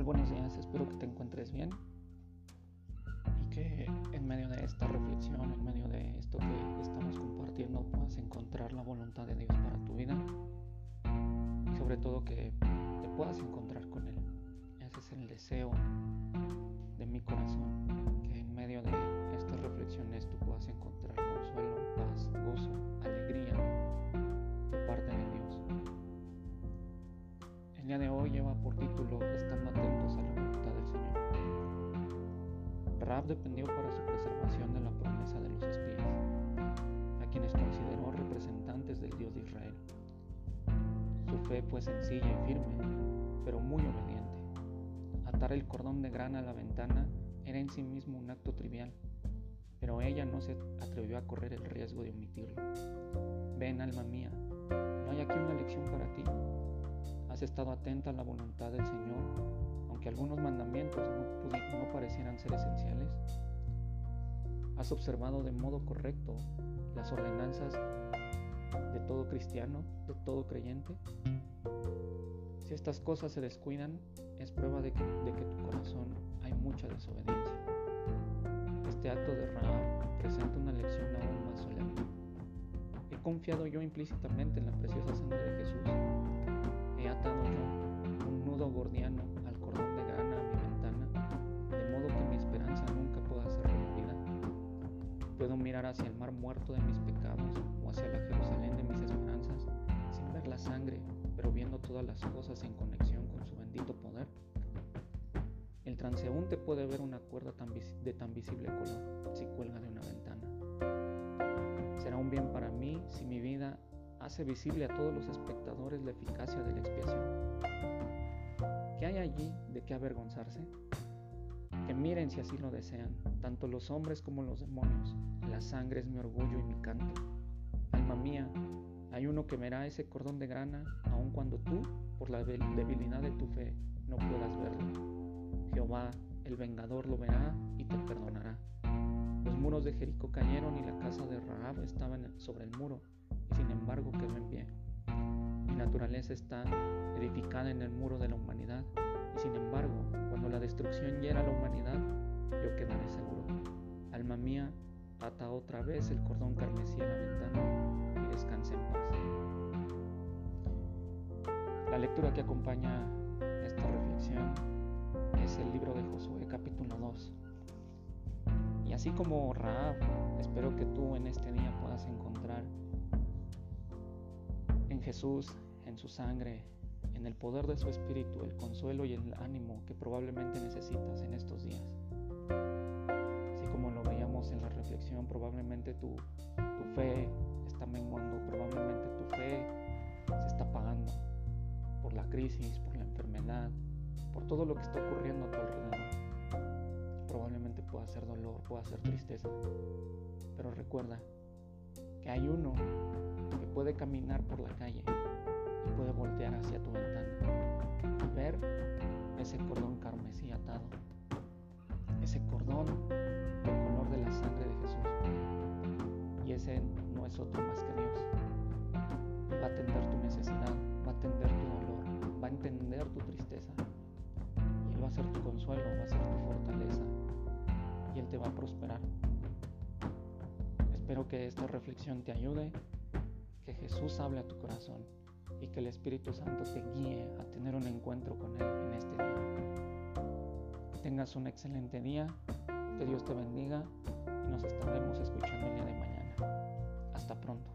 Buenos días, espero que te encuentres bien. Y que en medio de esta reflexión, en medio de esto que estamos compartiendo, puedas encontrar la voluntad de Dios para tu vida. Y sobre todo que te puedas encontrar con Él. Ese es el deseo de mi corazón, día de hoy lleva por título Estando atentos a la voluntad del Señor. Raab dependió para su preservación de la promesa de los espías, a quienes consideró representantes del Dios de Israel. Su fe fue sencilla y firme, pero muy obediente. Atar el cordón de grana a la ventana era en sí mismo un acto trivial, pero ella no se atrevió a correr el riesgo de omitirlo. Ven, alma mía, ¿no hay aquí una lección para ti? ¿Has estado atenta a la voluntad del Señor, aunque algunos mandamientos no, parecieran ser esenciales? ¿Has observado de modo correcto las ordenanzas de todo cristiano, de todo creyente? Si estas cosas se descuidan, es prueba de que, de que tu corazón hay mucha desobediencia. Este acto de Rahab presenta una lección aún más solemne. He confiado yo implícitamente en la preciosa sangre de Jesús he atado yo un nudo gordiano al cordón de grana a mi ventana, de modo que mi esperanza nunca pueda ser rompida. Puedo mirar hacia el mar muerto de mis pecados o hacia la Jerusalén de mis esperanzas, sin ver la sangre, pero viendo todas las cosas en conexión con su bendito poder. El transeúnte puede ver una cuerda de tan visible color si cuelga de una ventana. Será un bien para mí si mi vida hace visible a todos los espectadores la eficacia de la expiación. ¿Qué hay allí de qué avergonzarse? Que miren si así lo desean, tanto los hombres como los demonios. La sangre es mi orgullo y mi canto. Alma mía, hay uno que verá ese cordón de grana, aun cuando tú, por la debilidad de tu fe, no puedas verlo. Jehová, el vengador, lo verá y te perdonará. Los muros de Jericó cayeron y la casa de Rahab estaba sobre el muro sin embargo quedó en pie. Mi naturaleza está edificada en el muro de la humanidad y sin embargo, cuando la destrucción hiera a la humanidad, yo quedaré seguro. Alma mía, ata otra vez el cordón carmesí a la ventana y descanse en paz. La lectura que acompaña esta reflexión es el libro de Josué capítulo 2. Y así como Raab, espero que tú en este día puedas encontrar Jesús, en su sangre, en el poder de su espíritu, el consuelo y el ánimo que probablemente necesitas en estos días. Así como lo veíamos en la reflexión, probablemente tu, tu fe está menguando, probablemente tu fe se está apagando por la crisis, por la enfermedad, por todo lo que está ocurriendo a tu alrededor. Probablemente pueda ser dolor, pueda ser tristeza, pero recuerda que hay uno caminar por la calle y puede voltear hacia tu ventana y ver ese cordón carmesí atado, ese cordón del color de la sangre de Jesús. Y ese no es otro más que Dios. va a atender tu necesidad, va a atender tu dolor, va a entender tu tristeza. Y Él va a ser tu consuelo, va a ser tu fortaleza. Y Él te va a prosperar. Espero que esta reflexión te ayude, Jesús hable a tu corazón y que el Espíritu Santo te guíe a tener un encuentro con Él en este día. tengas un excelente día, que Dios te bendiga y nos estaremos escuchando el día de mañana. Hasta pronto.